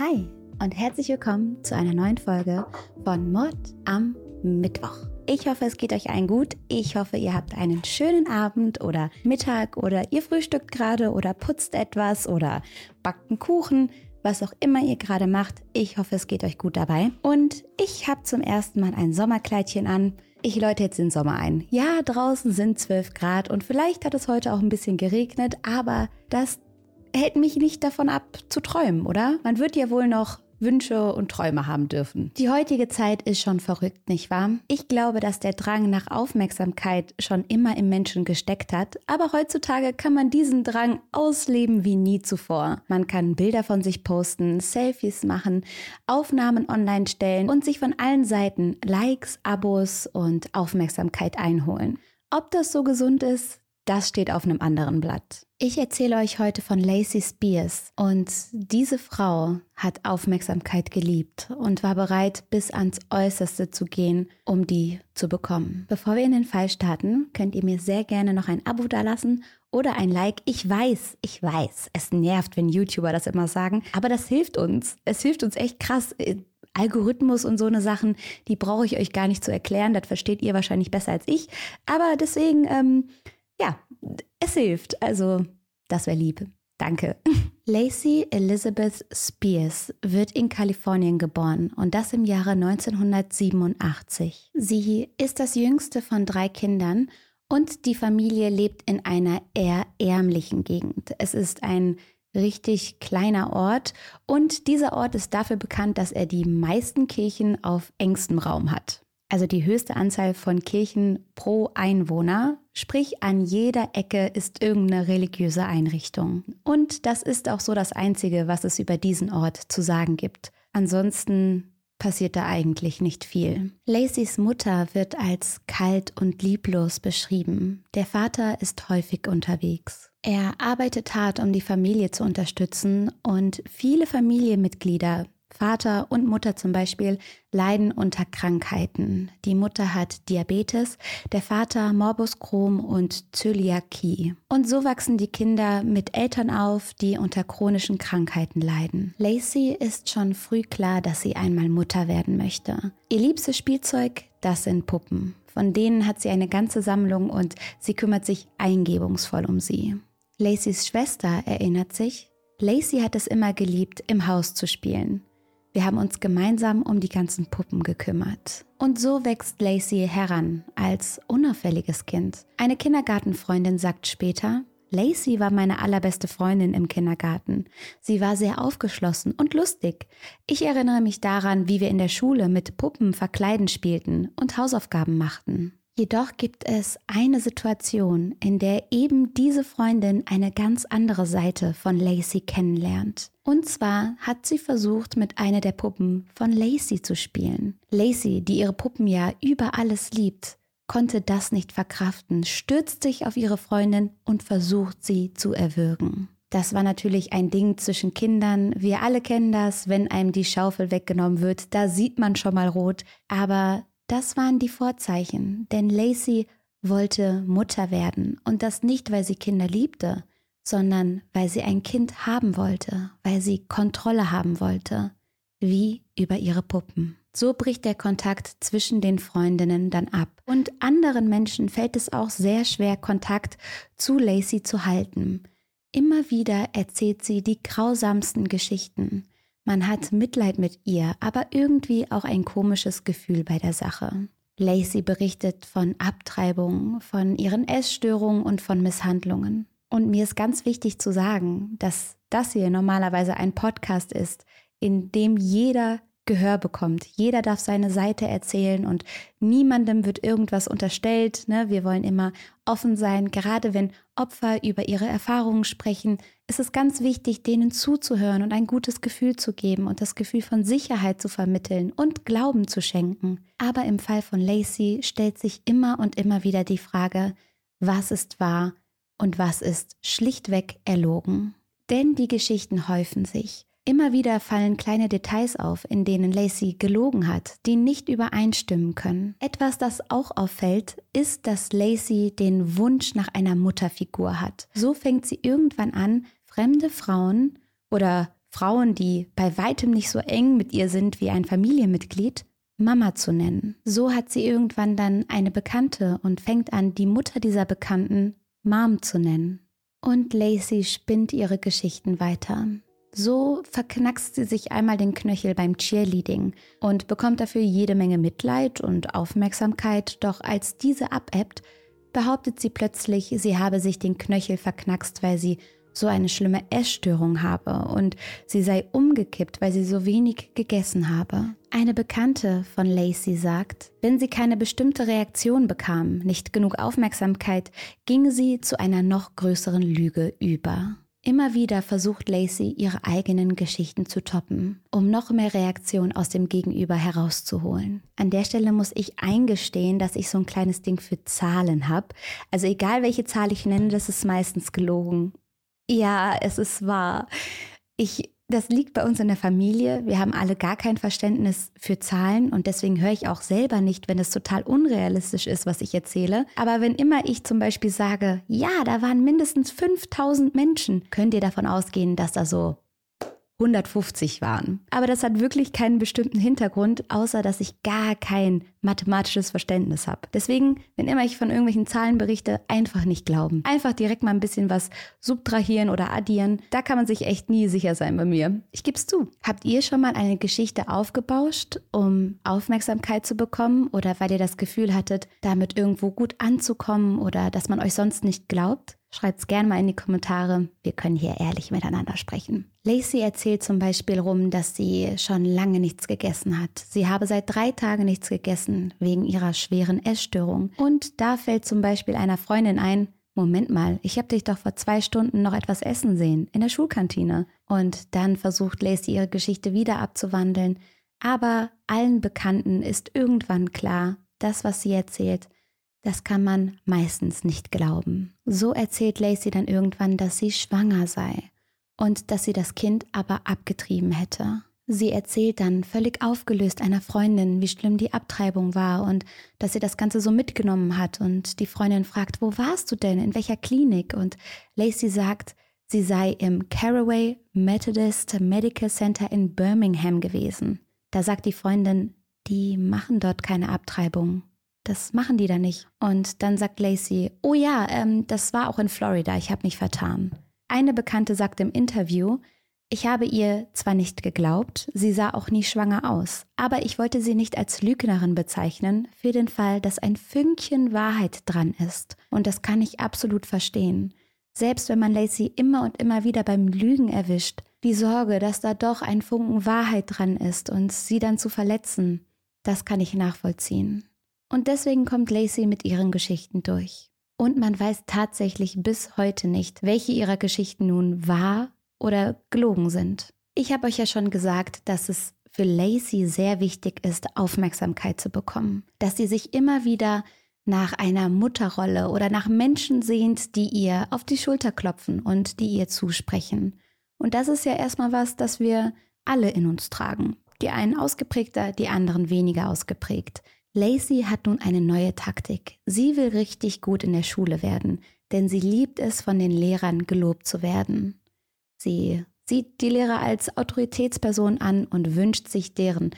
Hi und herzlich willkommen zu einer neuen Folge von Mord am Mittwoch. Ich hoffe, es geht euch allen gut. Ich hoffe, ihr habt einen schönen Abend oder Mittag oder ihr frühstückt gerade oder putzt etwas oder backt einen Kuchen. Was auch immer ihr gerade macht, ich hoffe, es geht euch gut dabei. Und ich habe zum ersten Mal ein Sommerkleidchen an. Ich läute jetzt den Sommer ein. Ja, draußen sind 12 Grad und vielleicht hat es heute auch ein bisschen geregnet, aber das hält mich nicht davon ab zu träumen, oder? Man wird ja wohl noch Wünsche und Träume haben dürfen. Die heutige Zeit ist schon verrückt, nicht wahr? Ich glaube, dass der Drang nach Aufmerksamkeit schon immer im Menschen gesteckt hat, aber heutzutage kann man diesen Drang ausleben wie nie zuvor. Man kann Bilder von sich posten, Selfies machen, Aufnahmen online stellen und sich von allen Seiten Likes, Abos und Aufmerksamkeit einholen. Ob das so gesund ist, das steht auf einem anderen Blatt. Ich erzähle euch heute von Lacey Spears und diese Frau hat Aufmerksamkeit geliebt und war bereit, bis ans Äußerste zu gehen, um die zu bekommen. Bevor wir in den Fall starten, könnt ihr mir sehr gerne noch ein Abo dalassen oder ein Like. Ich weiß, ich weiß, es nervt, wenn YouTuber das immer sagen, aber das hilft uns. Es hilft uns echt krass. Algorithmus und so eine Sachen, die brauche ich euch gar nicht zu erklären. Das versteht ihr wahrscheinlich besser als ich. Aber deswegen, ähm, ja, es hilft. Also, das wäre lieb. Danke. Lacey Elizabeth Spears wird in Kalifornien geboren und das im Jahre 1987. Sie ist das jüngste von drei Kindern und die Familie lebt in einer eher ärmlichen Gegend. Es ist ein richtig kleiner Ort und dieser Ort ist dafür bekannt, dass er die meisten Kirchen auf engstem Raum hat also die höchste Anzahl von Kirchen pro Einwohner, sprich an jeder Ecke ist irgendeine religiöse Einrichtung. Und das ist auch so das Einzige, was es über diesen Ort zu sagen gibt. Ansonsten passiert da eigentlich nicht viel. Lacys Mutter wird als kalt und lieblos beschrieben. Der Vater ist häufig unterwegs. Er arbeitet hart, um die Familie zu unterstützen und viele Familienmitglieder Vater und Mutter zum Beispiel leiden unter Krankheiten. Die Mutter hat Diabetes, der Vater Morbus Crohn und Zöliakie. Und so wachsen die Kinder mit Eltern auf, die unter chronischen Krankheiten leiden. Lacey ist schon früh klar, dass sie einmal Mutter werden möchte. Ihr liebstes Spielzeug, das sind Puppen. Von denen hat sie eine ganze Sammlung und sie kümmert sich eingebungsvoll um sie. Lacys Schwester erinnert sich, Lacey hat es immer geliebt, im Haus zu spielen. Wir haben uns gemeinsam um die ganzen Puppen gekümmert. Und so wächst Lacey heran als unauffälliges Kind. Eine Kindergartenfreundin sagt später, Lacey war meine allerbeste Freundin im Kindergarten. Sie war sehr aufgeschlossen und lustig. Ich erinnere mich daran, wie wir in der Schule mit Puppen verkleiden spielten und Hausaufgaben machten. Jedoch gibt es eine Situation, in der eben diese Freundin eine ganz andere Seite von Lacey kennenlernt. Und zwar hat sie versucht, mit einer der Puppen von Lacey zu spielen. Lacey, die ihre Puppen ja über alles liebt, konnte das nicht verkraften, stürzt sich auf ihre Freundin und versucht sie zu erwürgen. Das war natürlich ein Ding zwischen Kindern. Wir alle kennen das, wenn einem die Schaufel weggenommen wird, da sieht man schon mal rot. Aber das waren die Vorzeichen, denn Lacey wollte Mutter werden und das nicht, weil sie Kinder liebte, sondern weil sie ein Kind haben wollte, weil sie Kontrolle haben wollte, wie über ihre Puppen. So bricht der Kontakt zwischen den Freundinnen dann ab. Und anderen Menschen fällt es auch sehr schwer, Kontakt zu Lacey zu halten. Immer wieder erzählt sie die grausamsten Geschichten. Man hat Mitleid mit ihr, aber irgendwie auch ein komisches Gefühl bei der Sache. Lacey berichtet von Abtreibungen, von ihren Essstörungen und von Misshandlungen. Und mir ist ganz wichtig zu sagen, dass das hier normalerweise ein Podcast ist, in dem jeder Gehör bekommt. Jeder darf seine Seite erzählen und niemandem wird irgendwas unterstellt. Ne? Wir wollen immer offen sein. Gerade wenn Opfer über ihre Erfahrungen sprechen, ist es ganz wichtig, denen zuzuhören und ein gutes Gefühl zu geben und das Gefühl von Sicherheit zu vermitteln und Glauben zu schenken. Aber im Fall von Lacey stellt sich immer und immer wieder die Frage, was ist wahr und was ist schlichtweg erlogen. Denn die Geschichten häufen sich. Immer wieder fallen kleine Details auf, in denen Lacey gelogen hat, die nicht übereinstimmen können. Etwas, das auch auffällt, ist, dass Lacey den Wunsch nach einer Mutterfigur hat. So fängt sie irgendwann an, fremde Frauen oder Frauen, die bei weitem nicht so eng mit ihr sind wie ein Familienmitglied, Mama zu nennen. So hat sie irgendwann dann eine Bekannte und fängt an, die Mutter dieser Bekannten Mom zu nennen. Und Lacey spinnt ihre Geschichten weiter. So verknackst sie sich einmal den Knöchel beim Cheerleading und bekommt dafür jede Menge Mitleid und Aufmerksamkeit, doch als diese abebbt, behauptet sie plötzlich, sie habe sich den Knöchel verknackst, weil sie so eine schlimme Essstörung habe und sie sei umgekippt, weil sie so wenig gegessen habe. Eine Bekannte von Lacey sagt, wenn sie keine bestimmte Reaktion bekam, nicht genug Aufmerksamkeit, ging sie zu einer noch größeren Lüge über. Immer wieder versucht Lacey, ihre eigenen Geschichten zu toppen, um noch mehr Reaktion aus dem Gegenüber herauszuholen. An der Stelle muss ich eingestehen, dass ich so ein kleines Ding für Zahlen habe. Also egal welche Zahl ich nenne, das ist meistens gelogen. Ja, es ist wahr. Ich das liegt bei uns in der Familie. Wir haben alle gar kein Verständnis für Zahlen und deswegen höre ich auch selber nicht, wenn es total unrealistisch ist, was ich erzähle. Aber wenn immer ich zum Beispiel sage, ja, da waren mindestens 5000 Menschen, könnt ihr davon ausgehen, dass da so 150 waren. Aber das hat wirklich keinen bestimmten Hintergrund, außer dass ich gar kein mathematisches Verständnis habe. Deswegen, wenn immer ich von irgendwelchen Zahlen berichte, einfach nicht glauben. Einfach direkt mal ein bisschen was subtrahieren oder addieren. Da kann man sich echt nie sicher sein bei mir. Ich gebe es zu. Habt ihr schon mal eine Geschichte aufgebauscht, um Aufmerksamkeit zu bekommen oder weil ihr das Gefühl hattet, damit irgendwo gut anzukommen oder dass man euch sonst nicht glaubt? Schreibt's gerne mal in die Kommentare. Wir können hier ehrlich miteinander sprechen. Lacey erzählt zum Beispiel rum, dass sie schon lange nichts gegessen hat. Sie habe seit drei Tagen nichts gegessen wegen ihrer schweren Essstörung. Und da fällt zum Beispiel einer Freundin ein, Moment mal, ich habe dich doch vor zwei Stunden noch etwas essen sehen in der Schulkantine. Und dann versucht Lacey ihre Geschichte wieder abzuwandeln. Aber allen Bekannten ist irgendwann klar, das, was sie erzählt, das kann man meistens nicht glauben. So erzählt Lacey dann irgendwann, dass sie schwanger sei und dass sie das Kind aber abgetrieben hätte. Sie erzählt dann völlig aufgelöst einer Freundin, wie schlimm die Abtreibung war und dass sie das Ganze so mitgenommen hat. Und die Freundin fragt, wo warst du denn? In welcher Klinik? Und Lacey sagt, sie sei im Caraway Methodist Medical Center in Birmingham gewesen. Da sagt die Freundin, die machen dort keine Abtreibung. Das machen die da nicht. Und dann sagt Lacey, oh ja, ähm, das war auch in Florida, ich habe mich vertan. Eine Bekannte sagt im Interview, ich habe ihr zwar nicht geglaubt, sie sah auch nie schwanger aus, aber ich wollte sie nicht als Lügnerin bezeichnen, für den Fall, dass ein Fünkchen Wahrheit dran ist. Und das kann ich absolut verstehen. Selbst wenn man Lacey immer und immer wieder beim Lügen erwischt, die Sorge, dass da doch ein Funken Wahrheit dran ist und sie dann zu verletzen, das kann ich nachvollziehen. Und deswegen kommt Lacey mit ihren Geschichten durch. Und man weiß tatsächlich bis heute nicht, welche ihrer Geschichten nun wahr oder gelogen sind. Ich habe euch ja schon gesagt, dass es für Lacey sehr wichtig ist, Aufmerksamkeit zu bekommen. Dass sie sich immer wieder nach einer Mutterrolle oder nach Menschen sehnt, die ihr auf die Schulter klopfen und die ihr zusprechen. Und das ist ja erstmal was, das wir alle in uns tragen. Die einen ausgeprägter, die anderen weniger ausgeprägt. Lacey hat nun eine neue Taktik. Sie will richtig gut in der Schule werden, denn sie liebt es, von den Lehrern gelobt zu werden. Sie sieht die Lehrer als Autoritätsperson an und wünscht sich deren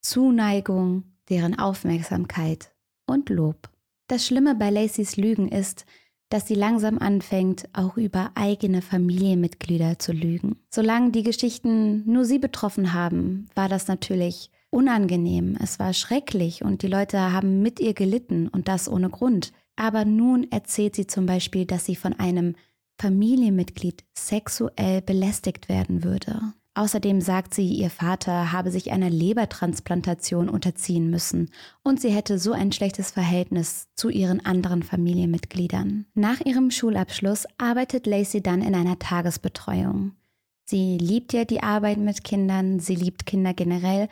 Zuneigung, deren Aufmerksamkeit und Lob. Das Schlimme bei Lacys Lügen ist, dass sie langsam anfängt, auch über eigene Familienmitglieder zu lügen. Solange die Geschichten nur sie betroffen haben, war das natürlich unangenehm, es war schrecklich und die Leute haben mit ihr gelitten und das ohne Grund. Aber nun erzählt sie zum Beispiel, dass sie von einem Familienmitglied sexuell belästigt werden würde. Außerdem sagt sie, ihr Vater habe sich einer Lebertransplantation unterziehen müssen und sie hätte so ein schlechtes Verhältnis zu ihren anderen Familienmitgliedern. Nach ihrem Schulabschluss arbeitet Lacey dann in einer Tagesbetreuung. Sie liebt ja die Arbeit mit Kindern, sie liebt Kinder generell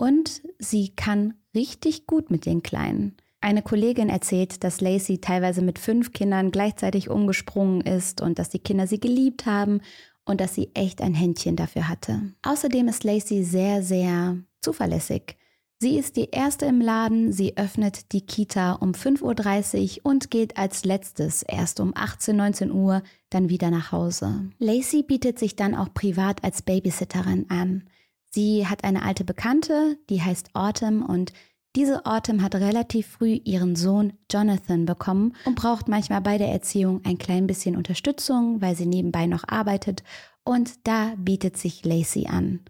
und sie kann richtig gut mit den Kleinen. Eine Kollegin erzählt, dass Lacey teilweise mit fünf Kindern gleichzeitig umgesprungen ist und dass die Kinder sie geliebt haben und dass sie echt ein Händchen dafür hatte. Außerdem ist Lacey sehr, sehr zuverlässig. Sie ist die erste im Laden, sie öffnet die Kita um 5.30 Uhr und geht als letztes erst um 18, 19 Uhr dann wieder nach Hause. Lacey bietet sich dann auch privat als Babysitterin an. Sie hat eine alte Bekannte, die heißt Autumn und diese Autumn hat relativ früh ihren Sohn Jonathan bekommen und braucht manchmal bei der Erziehung ein klein bisschen Unterstützung, weil sie nebenbei noch arbeitet und da bietet sich Lacey an.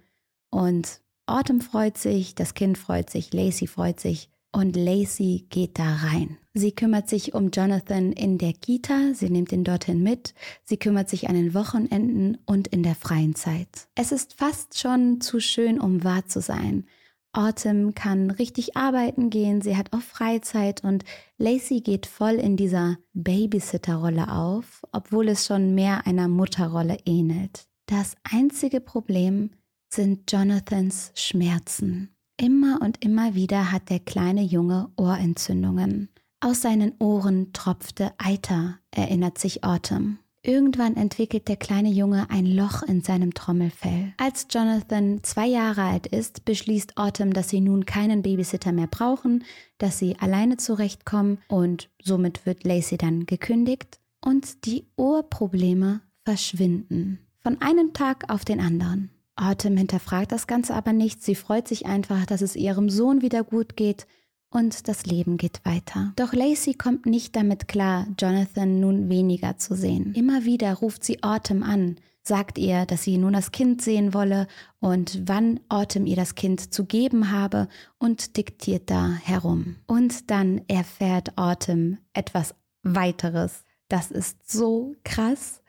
Und Autumn freut sich, das Kind freut sich, Lacey freut sich und Lacey geht da rein. Sie kümmert sich um Jonathan in der Kita, sie nimmt ihn dorthin mit, sie kümmert sich an den Wochenenden und in der freien Zeit. Es ist fast schon zu schön, um wahr zu sein. Autumn kann richtig arbeiten gehen, sie hat auch Freizeit und Lacey geht voll in dieser Babysitter-Rolle auf, obwohl es schon mehr einer Mutterrolle ähnelt. Das einzige Problem sind Jonathans Schmerzen. Immer und immer wieder hat der kleine Junge Ohrentzündungen. Aus seinen Ohren tropfte Eiter, erinnert sich Autumn. Irgendwann entwickelt der kleine Junge ein Loch in seinem Trommelfell. Als Jonathan zwei Jahre alt ist, beschließt Autumn, dass sie nun keinen Babysitter mehr brauchen, dass sie alleine zurechtkommen und somit wird Lacey dann gekündigt und die Ohrprobleme verschwinden. Von einem Tag auf den anderen. Autumn hinterfragt das Ganze aber nicht. Sie freut sich einfach, dass es ihrem Sohn wieder gut geht und das Leben geht weiter. Doch Lacey kommt nicht damit klar, Jonathan nun weniger zu sehen. Immer wieder ruft sie Autumn an, sagt ihr, dass sie nun das Kind sehen wolle und wann Autumn ihr das Kind zu geben habe und diktiert da herum. Und dann erfährt Autumn etwas weiteres. Das ist so krass,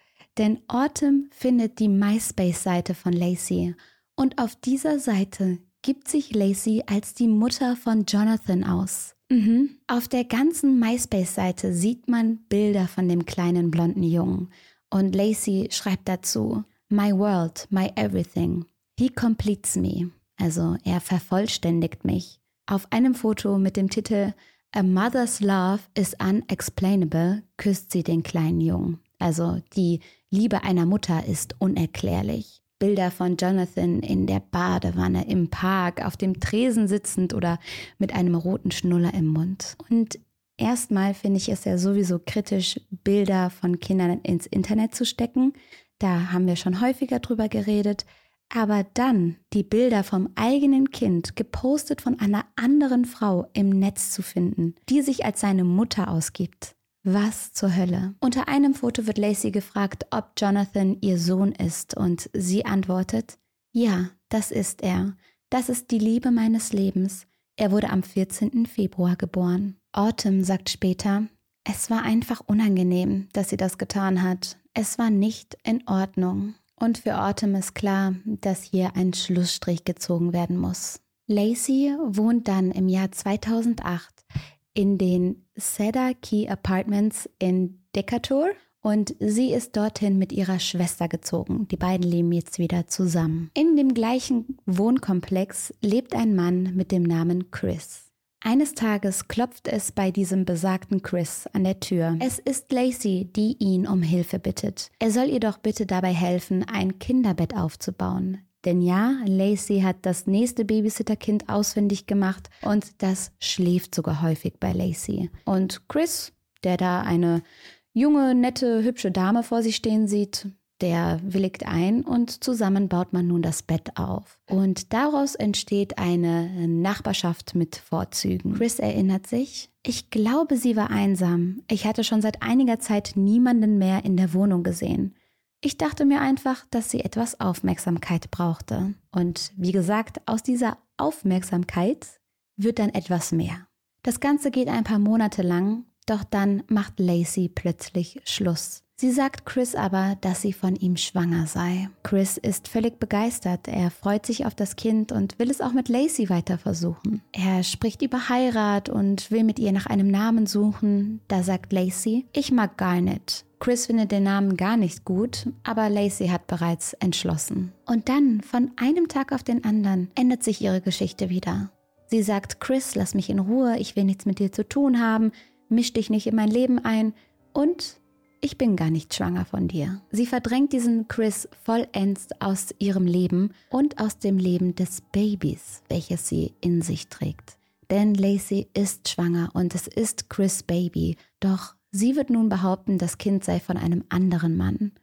denn Autumn findet die MySpace-Seite von Lacey und auf dieser Seite gibt sich Lacey als die Mutter von Jonathan aus. Mhm. Auf der ganzen MySpace-Seite sieht man Bilder von dem kleinen blonden Jungen. Und Lacey schreibt dazu, My world, my everything. He completes me. Also er vervollständigt mich. Auf einem Foto mit dem Titel A Mother's Love is Unexplainable küsst sie den kleinen Jungen. Also die Liebe einer Mutter ist unerklärlich. Bilder von Jonathan in der Badewanne, im Park, auf dem Tresen sitzend oder mit einem roten Schnuller im Mund. Und erstmal finde ich es ja sowieso kritisch, Bilder von Kindern ins Internet zu stecken. Da haben wir schon häufiger drüber geredet. Aber dann die Bilder vom eigenen Kind gepostet von einer anderen Frau im Netz zu finden, die sich als seine Mutter ausgibt. Was zur Hölle? Unter einem Foto wird Lacey gefragt, ob Jonathan ihr Sohn ist und sie antwortet, ja, das ist er. Das ist die Liebe meines Lebens. Er wurde am 14. Februar geboren. Autumn sagt später, es war einfach unangenehm, dass sie das getan hat. Es war nicht in Ordnung. Und für Autumn ist klar, dass hier ein Schlussstrich gezogen werden muss. Lacey wohnt dann im Jahr 2008 in den Cedar Key Apartments in Decatur und sie ist dorthin mit ihrer Schwester gezogen. Die beiden leben jetzt wieder zusammen. In dem gleichen Wohnkomplex lebt ein Mann mit dem Namen Chris. Eines Tages klopft es bei diesem besagten Chris an der Tür. Es ist Lacey, die ihn um Hilfe bittet. Er soll ihr doch bitte dabei helfen, ein Kinderbett aufzubauen. Denn ja, Lacey hat das nächste Babysitterkind ausfindig gemacht und das schläft sogar häufig bei Lacey. Und Chris, der da eine junge, nette, hübsche Dame vor sich stehen sieht, der willigt ein und zusammen baut man nun das Bett auf. Und daraus entsteht eine Nachbarschaft mit Vorzügen. Chris erinnert sich, ich glaube, sie war einsam. Ich hatte schon seit einiger Zeit niemanden mehr in der Wohnung gesehen. Ich dachte mir einfach, dass sie etwas Aufmerksamkeit brauchte. Und wie gesagt, aus dieser Aufmerksamkeit wird dann etwas mehr. Das Ganze geht ein paar Monate lang, doch dann macht Lacey plötzlich Schluss. Sie sagt Chris aber, dass sie von ihm schwanger sei. Chris ist völlig begeistert. Er freut sich auf das Kind und will es auch mit Lacey weiter versuchen. Er spricht über Heirat und will mit ihr nach einem Namen suchen. Da sagt Lacey, ich mag Garnet. Chris findet den Namen gar nicht gut, aber Lacey hat bereits entschlossen. Und dann, von einem Tag auf den anderen, ändert sich ihre Geschichte wieder. Sie sagt, Chris, lass mich in Ruhe, ich will nichts mit dir zu tun haben, misch dich nicht in mein Leben ein. Und ich bin gar nicht schwanger von dir. Sie verdrängt diesen Chris vollends aus ihrem Leben und aus dem Leben des Babys, welches sie in sich trägt. Denn Lacey ist schwanger und es ist Chris Baby, doch sie wird nun behaupten, das Kind sei von einem anderen Mann,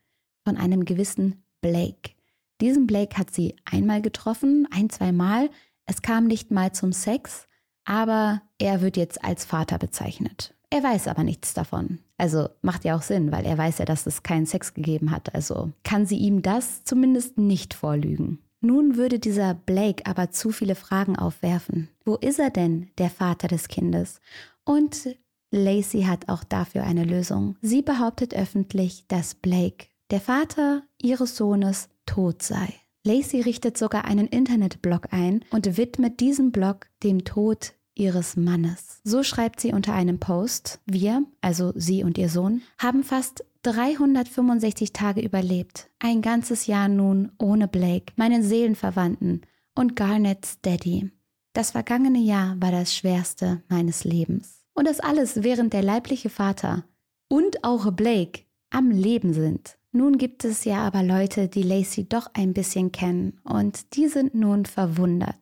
von einem gewissen Blake. Diesen Blake hat sie einmal getroffen, ein, zwei Mal. Es kam nicht mal zum Sex, aber er wird jetzt als Vater bezeichnet. Er weiß aber nichts davon. Also macht ja auch Sinn, weil er weiß ja, dass es keinen Sex gegeben hat. Also kann sie ihm das zumindest nicht vorlügen. Nun würde dieser Blake aber zu viele Fragen aufwerfen. Wo ist er denn, der Vater des Kindes? Und Lacey hat auch dafür eine Lösung. Sie behauptet öffentlich, dass Blake, der Vater ihres Sohnes, tot sei. Lacey richtet sogar einen Internetblog ein und widmet diesem Blog dem Tod ihres Mannes. So schreibt sie unter einem Post, wir, also sie und ihr Sohn, haben fast 365 Tage überlebt. Ein ganzes Jahr nun ohne Blake, meinen Seelenverwandten und Garnet's Daddy. Das vergangene Jahr war das schwerste meines Lebens. Und das alles, während der leibliche Vater und auch Blake am Leben sind. Nun gibt es ja aber Leute, die Lacey doch ein bisschen kennen und die sind nun verwundert.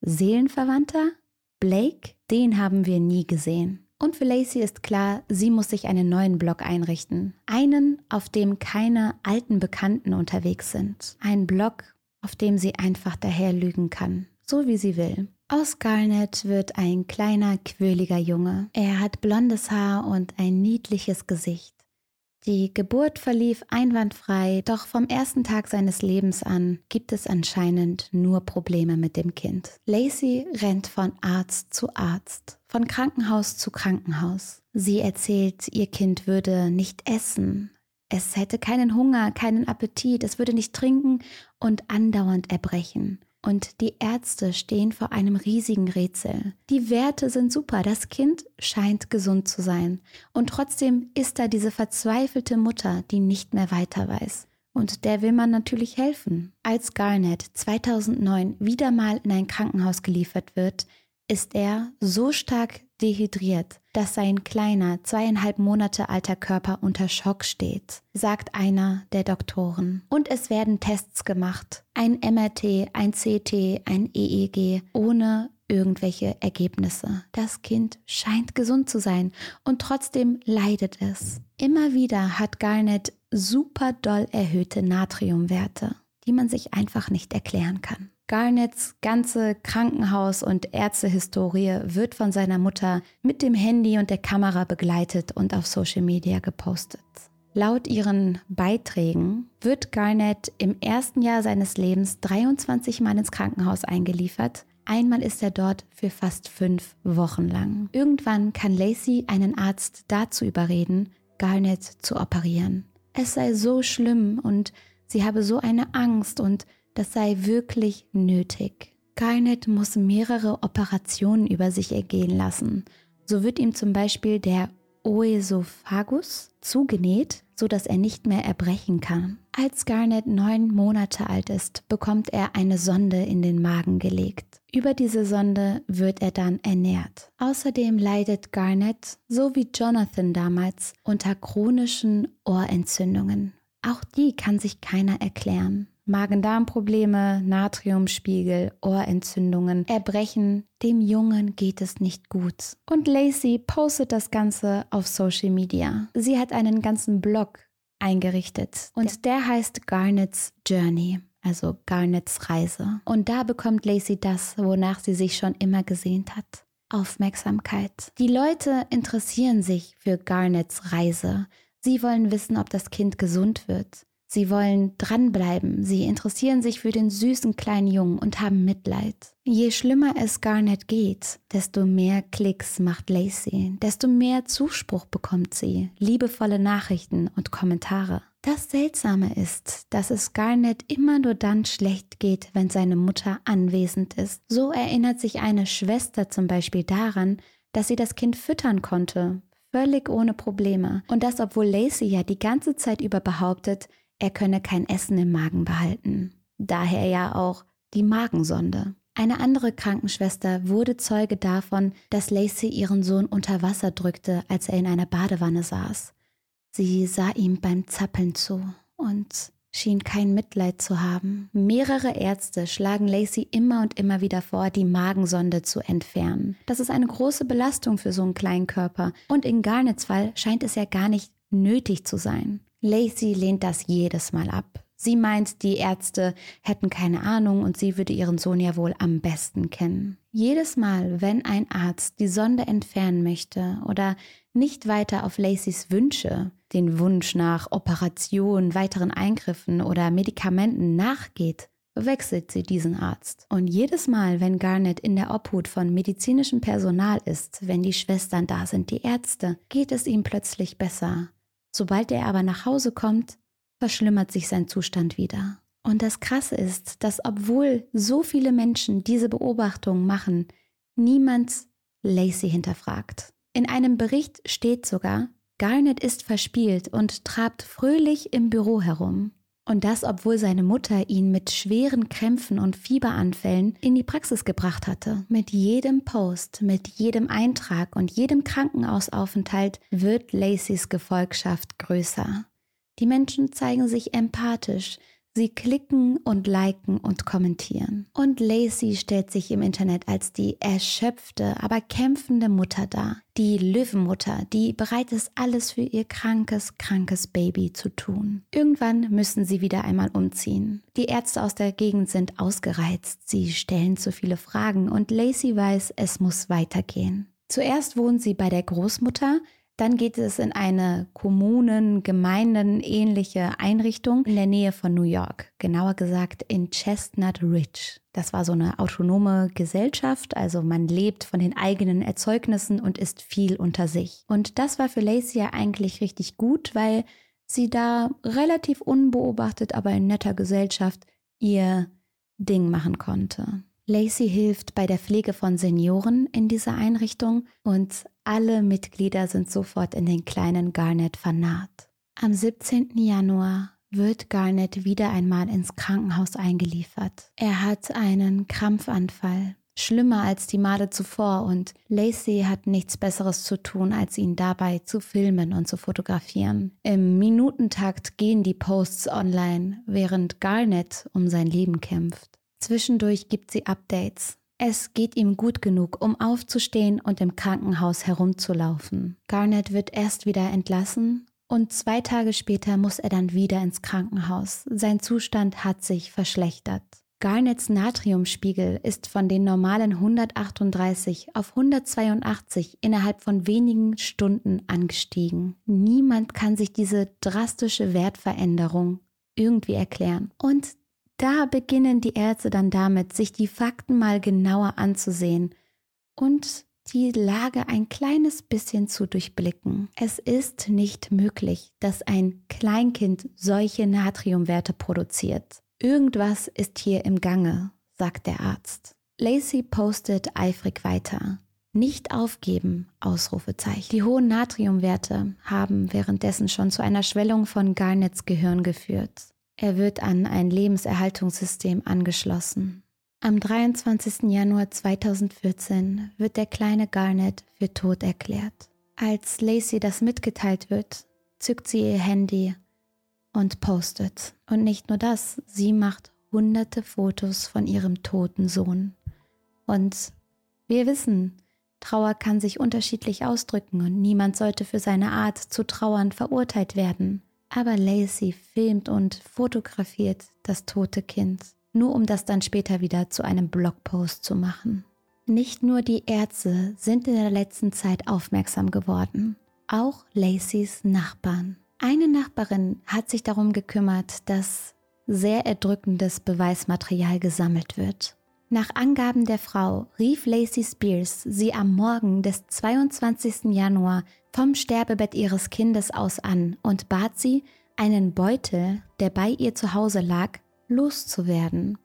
Seelenverwandter? Blake, den haben wir nie gesehen. Und für Lacey ist klar, sie muss sich einen neuen Blog einrichten. Einen, auf dem keine alten Bekannten unterwegs sind. Ein Blog, auf dem sie einfach daherlügen kann, so wie sie will. Aus Garnet wird ein kleiner, quirliger Junge. Er hat blondes Haar und ein niedliches Gesicht. Die Geburt verlief einwandfrei, doch vom ersten Tag seines Lebens an gibt es anscheinend nur Probleme mit dem Kind. Lacey rennt von Arzt zu Arzt, von Krankenhaus zu Krankenhaus. Sie erzählt, ihr Kind würde nicht essen, es hätte keinen Hunger, keinen Appetit, es würde nicht trinken und andauernd erbrechen. Und die Ärzte stehen vor einem riesigen Rätsel. Die Werte sind super, das Kind scheint gesund zu sein. Und trotzdem ist da diese verzweifelte Mutter, die nicht mehr weiter weiß. Und der will man natürlich helfen. Als Garnet 2009 wieder mal in ein Krankenhaus geliefert wird, ist er so stark dehydriert, dass sein kleiner, zweieinhalb Monate alter Körper unter Schock steht, sagt einer der Doktoren. Und es werden Tests gemacht. Ein MRT, ein CT, ein EEG, ohne irgendwelche Ergebnisse. Das Kind scheint gesund zu sein und trotzdem leidet es. Immer wieder hat Garnet super doll erhöhte Natriumwerte, die man sich einfach nicht erklären kann. Garnets ganze Krankenhaus- und Ärztehistorie wird von seiner Mutter mit dem Handy und der Kamera begleitet und auf Social Media gepostet. Laut ihren Beiträgen wird Garnett im ersten Jahr seines Lebens 23 Mal ins Krankenhaus eingeliefert. Einmal ist er dort für fast fünf Wochen lang. Irgendwann kann Lacey einen Arzt dazu überreden, Garnett zu operieren. Es sei so schlimm und sie habe so eine Angst und das sei wirklich nötig. Garnet muss mehrere Operationen über sich ergehen lassen. So wird ihm zum Beispiel der Oesophagus zugenäht, sodass er nicht mehr erbrechen kann. Als Garnet neun Monate alt ist, bekommt er eine Sonde in den Magen gelegt. Über diese Sonde wird er dann ernährt. Außerdem leidet Garnet, so wie Jonathan damals, unter chronischen Ohrentzündungen. Auch die kann sich keiner erklären. Magen-Darm-Probleme, Natriumspiegel, Ohrentzündungen, Erbrechen. Dem Jungen geht es nicht gut. Und Lacey postet das Ganze auf Social Media. Sie hat einen ganzen Blog eingerichtet und der heißt Garnets Journey. Also Garnets Reise. Und da bekommt Lacey das, wonach sie sich schon immer gesehnt hat. Aufmerksamkeit. Die Leute interessieren sich für Garnets Reise. Sie wollen wissen, ob das Kind gesund wird. Sie wollen dranbleiben, sie interessieren sich für den süßen kleinen Jungen und haben Mitleid. Je schlimmer es Garnet geht, desto mehr Klicks macht Lacey, desto mehr Zuspruch bekommt sie, liebevolle Nachrichten und Kommentare. Das Seltsame ist, dass es Garnet immer nur dann schlecht geht, wenn seine Mutter anwesend ist. So erinnert sich eine Schwester zum Beispiel daran, dass sie das Kind füttern konnte, völlig ohne Probleme. Und das, obwohl Lacey ja die ganze Zeit über behauptet, er könne kein Essen im Magen behalten. Daher ja auch die Magensonde. Eine andere Krankenschwester wurde Zeuge davon, dass Lacey ihren Sohn unter Wasser drückte, als er in einer Badewanne saß. Sie sah ihm beim Zappeln zu und schien kein Mitleid zu haben. Mehrere Ärzte schlagen Lacey immer und immer wieder vor, die Magensonde zu entfernen. Das ist eine große Belastung für so einen kleinen Körper. Und in Garnets Fall scheint es ja gar nicht nötig zu sein. Lacey lehnt das jedes Mal ab. Sie meint, die Ärzte hätten keine Ahnung und sie würde ihren Sohn ja wohl am besten kennen. Jedes Mal, wenn ein Arzt die Sonde entfernen möchte oder nicht weiter auf Lacys Wünsche, den Wunsch nach Operation, weiteren Eingriffen oder Medikamenten nachgeht, wechselt sie diesen Arzt. Und jedes Mal, wenn Garnet in der Obhut von medizinischem Personal ist, wenn die Schwestern da sind, die Ärzte, geht es ihm plötzlich besser. Sobald er aber nach Hause kommt, verschlimmert sich sein Zustand wieder. Und das Krasse ist, dass obwohl so viele Menschen diese Beobachtungen machen, niemand Lacey hinterfragt. In einem Bericht steht sogar, Garnet ist verspielt und trabt fröhlich im Büro herum. Und das, obwohl seine Mutter ihn mit schweren Krämpfen und Fieberanfällen in die Praxis gebracht hatte. Mit jedem Post, mit jedem Eintrag und jedem Krankenhausaufenthalt wird Lacys Gefolgschaft größer. Die Menschen zeigen sich empathisch, Sie klicken und liken und kommentieren. Und Lacey stellt sich im Internet als die erschöpfte, aber kämpfende Mutter dar. Die Löwenmutter, die bereit ist, alles für ihr krankes, krankes Baby zu tun. Irgendwann müssen sie wieder einmal umziehen. Die Ärzte aus der Gegend sind ausgereizt, sie stellen zu viele Fragen und Lacey weiß, es muss weitergehen. Zuerst wohnen sie bei der Großmutter, dann geht es in eine Kommunen, Gemeinden ähnliche Einrichtung in der Nähe von New York, genauer gesagt in Chestnut Ridge. Das war so eine autonome Gesellschaft, also man lebt von den eigenen Erzeugnissen und ist viel unter sich. Und das war für Lacey ja eigentlich richtig gut, weil sie da relativ unbeobachtet, aber in netter Gesellschaft ihr Ding machen konnte. Lacey hilft bei der Pflege von Senioren in dieser Einrichtung und alle Mitglieder sind sofort in den kleinen Garnet vernarrt. Am 17. Januar wird Garnet wieder einmal ins Krankenhaus eingeliefert. Er hat einen Krampfanfall, schlimmer als die Male zuvor und Lacey hat nichts Besseres zu tun, als ihn dabei zu filmen und zu fotografieren. Im Minutentakt gehen die Posts online, während Garnet um sein Leben kämpft. Zwischendurch gibt sie Updates. Es geht ihm gut genug, um aufzustehen und im Krankenhaus herumzulaufen. Garnet wird erst wieder entlassen und zwei Tage später muss er dann wieder ins Krankenhaus. Sein Zustand hat sich verschlechtert. Garnets Natriumspiegel ist von den normalen 138 auf 182 innerhalb von wenigen Stunden angestiegen. Niemand kann sich diese drastische Wertveränderung irgendwie erklären. Und da beginnen die Ärzte dann damit, sich die Fakten mal genauer anzusehen und die Lage ein kleines bisschen zu durchblicken. Es ist nicht möglich, dass ein Kleinkind solche Natriumwerte produziert. Irgendwas ist hier im Gange, sagt der Arzt. Lacey postet eifrig weiter. Nicht aufgeben, Ausrufezeichen. Die hohen Natriumwerte haben währenddessen schon zu einer Schwellung von Garnets Gehirn geführt. Er wird an ein Lebenserhaltungssystem angeschlossen. Am 23. Januar 2014 wird der kleine Garnet für tot erklärt. Als Lacey das mitgeteilt wird, zückt sie ihr Handy und postet. Und nicht nur das, sie macht hunderte Fotos von ihrem toten Sohn. Und wir wissen, Trauer kann sich unterschiedlich ausdrücken und niemand sollte für seine Art zu trauern verurteilt werden. Aber Lacey filmt und fotografiert das tote Kind, nur um das dann später wieder zu einem Blogpost zu machen. Nicht nur die Ärzte sind in der letzten Zeit aufmerksam geworden, auch Lacys Nachbarn. Eine Nachbarin hat sich darum gekümmert, dass sehr erdrückendes Beweismaterial gesammelt wird. Nach Angaben der Frau rief Lacey Spears sie am Morgen des 22. Januar vom Sterbebett ihres Kindes aus an und bat sie, einen Beutel, der bei ihr zu Hause lag, loszuwerden.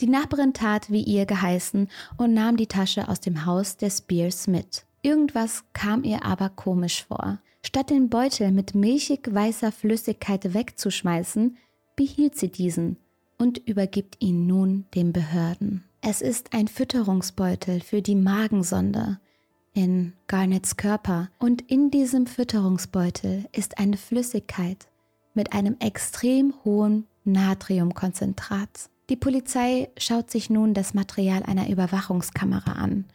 Die Nachbarin tat, wie ihr geheißen, und nahm die Tasche aus dem Haus der Spears mit. Irgendwas kam ihr aber komisch vor. Statt den Beutel mit milchig weißer Flüssigkeit wegzuschmeißen, behielt sie diesen und übergibt ihn nun den Behörden. Es ist ein Fütterungsbeutel für die Magensonde. In Garnets Körper und in diesem Fütterungsbeutel ist eine Flüssigkeit mit einem extrem hohen Natriumkonzentrat. Die Polizei schaut sich nun das Material einer Überwachungskamera an.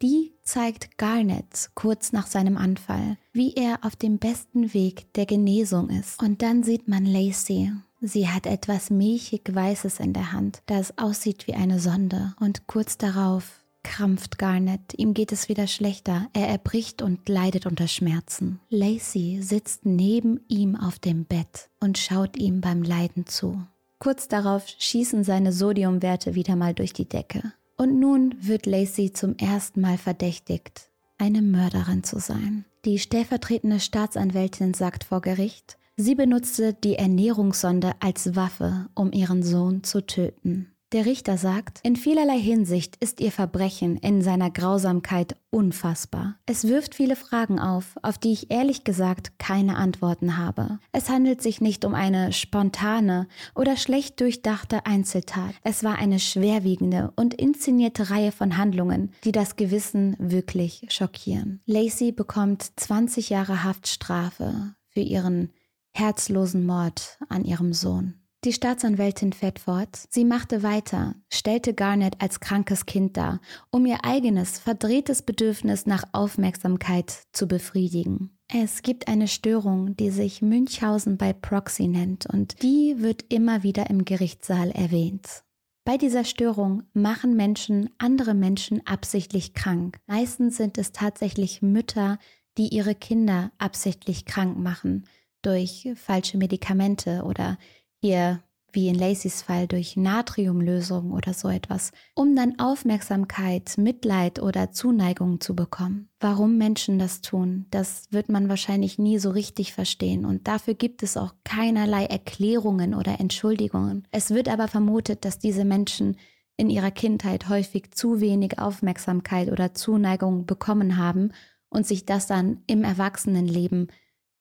Die zeigt Garnet kurz nach seinem Anfall, wie er auf dem besten Weg der Genesung ist. Und dann sieht man Lacey. Sie hat etwas milchig Weißes in der Hand, das aussieht wie eine Sonde. Und kurz darauf krampft Garnet. Ihm geht es wieder schlechter. Er erbricht und leidet unter Schmerzen. Lacey sitzt neben ihm auf dem Bett und schaut ihm beim Leiden zu. Kurz darauf schießen seine Sodiumwerte wieder mal durch die Decke. Und nun wird Lacey zum ersten Mal verdächtigt, eine Mörderin zu sein. Die stellvertretende Staatsanwältin sagt vor Gericht, sie benutzte die Ernährungssonde als Waffe, um ihren Sohn zu töten. Der Richter sagt, in vielerlei Hinsicht ist ihr Verbrechen in seiner Grausamkeit unfassbar. Es wirft viele Fragen auf, auf die ich ehrlich gesagt keine Antworten habe. Es handelt sich nicht um eine spontane oder schlecht durchdachte Einzeltat. Es war eine schwerwiegende und inszenierte Reihe von Handlungen, die das Gewissen wirklich schockieren. Lacey bekommt 20 Jahre Haftstrafe für ihren herzlosen Mord an ihrem Sohn. Die Staatsanwältin fährt fort. Sie machte weiter, stellte Garnet als krankes Kind dar, um ihr eigenes, verdrehtes Bedürfnis nach Aufmerksamkeit zu befriedigen. Es gibt eine Störung, die sich Münchhausen bei Proxy nennt und die wird immer wieder im Gerichtssaal erwähnt. Bei dieser Störung machen Menschen andere Menschen absichtlich krank. Meistens sind es tatsächlich Mütter, die ihre Kinder absichtlich krank machen durch falsche Medikamente oder hier wie in Lacys Fall durch Natriumlösung oder so etwas, um dann Aufmerksamkeit, Mitleid oder Zuneigung zu bekommen. Warum Menschen das tun, das wird man wahrscheinlich nie so richtig verstehen und dafür gibt es auch keinerlei Erklärungen oder Entschuldigungen. Es wird aber vermutet, dass diese Menschen in ihrer Kindheit häufig zu wenig Aufmerksamkeit oder Zuneigung bekommen haben und sich das dann im Erwachsenenleben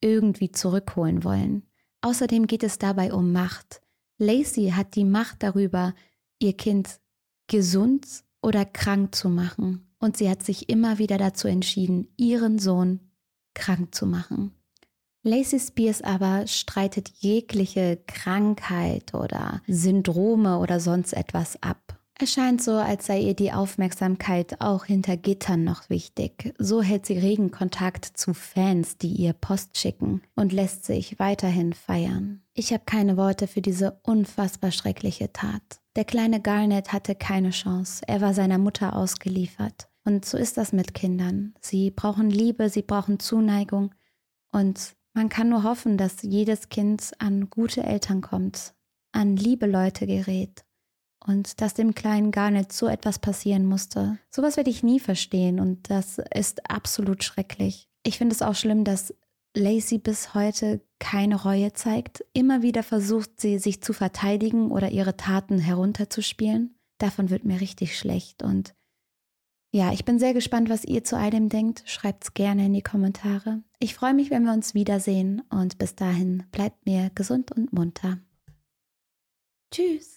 irgendwie zurückholen wollen. Außerdem geht es dabei um Macht. Lacey hat die Macht darüber, ihr Kind gesund oder krank zu machen. Und sie hat sich immer wieder dazu entschieden, ihren Sohn krank zu machen. Lacey Spears aber streitet jegliche Krankheit oder Syndrome oder sonst etwas ab. Es scheint so, als sei ihr die Aufmerksamkeit auch hinter Gittern noch wichtig. So hält sie regen Kontakt zu Fans, die ihr Post schicken und lässt sich weiterhin feiern. Ich habe keine Worte für diese unfassbar schreckliche Tat. Der kleine Garnet hatte keine Chance. Er war seiner Mutter ausgeliefert. Und so ist das mit Kindern. Sie brauchen Liebe, sie brauchen Zuneigung. Und man kann nur hoffen, dass jedes Kind an gute Eltern kommt, an liebe Leute gerät und dass dem Kleinen gar nicht so etwas passieren musste. Sowas werde ich nie verstehen und das ist absolut schrecklich. Ich finde es auch schlimm, dass Lacey bis heute keine Reue zeigt. Immer wieder versucht sie, sich zu verteidigen oder ihre Taten herunterzuspielen. Davon wird mir richtig schlecht und ja, ich bin sehr gespannt, was ihr zu allem denkt. Schreibt es gerne in die Kommentare. Ich freue mich, wenn wir uns wiedersehen und bis dahin bleibt mir gesund und munter. Tschüss.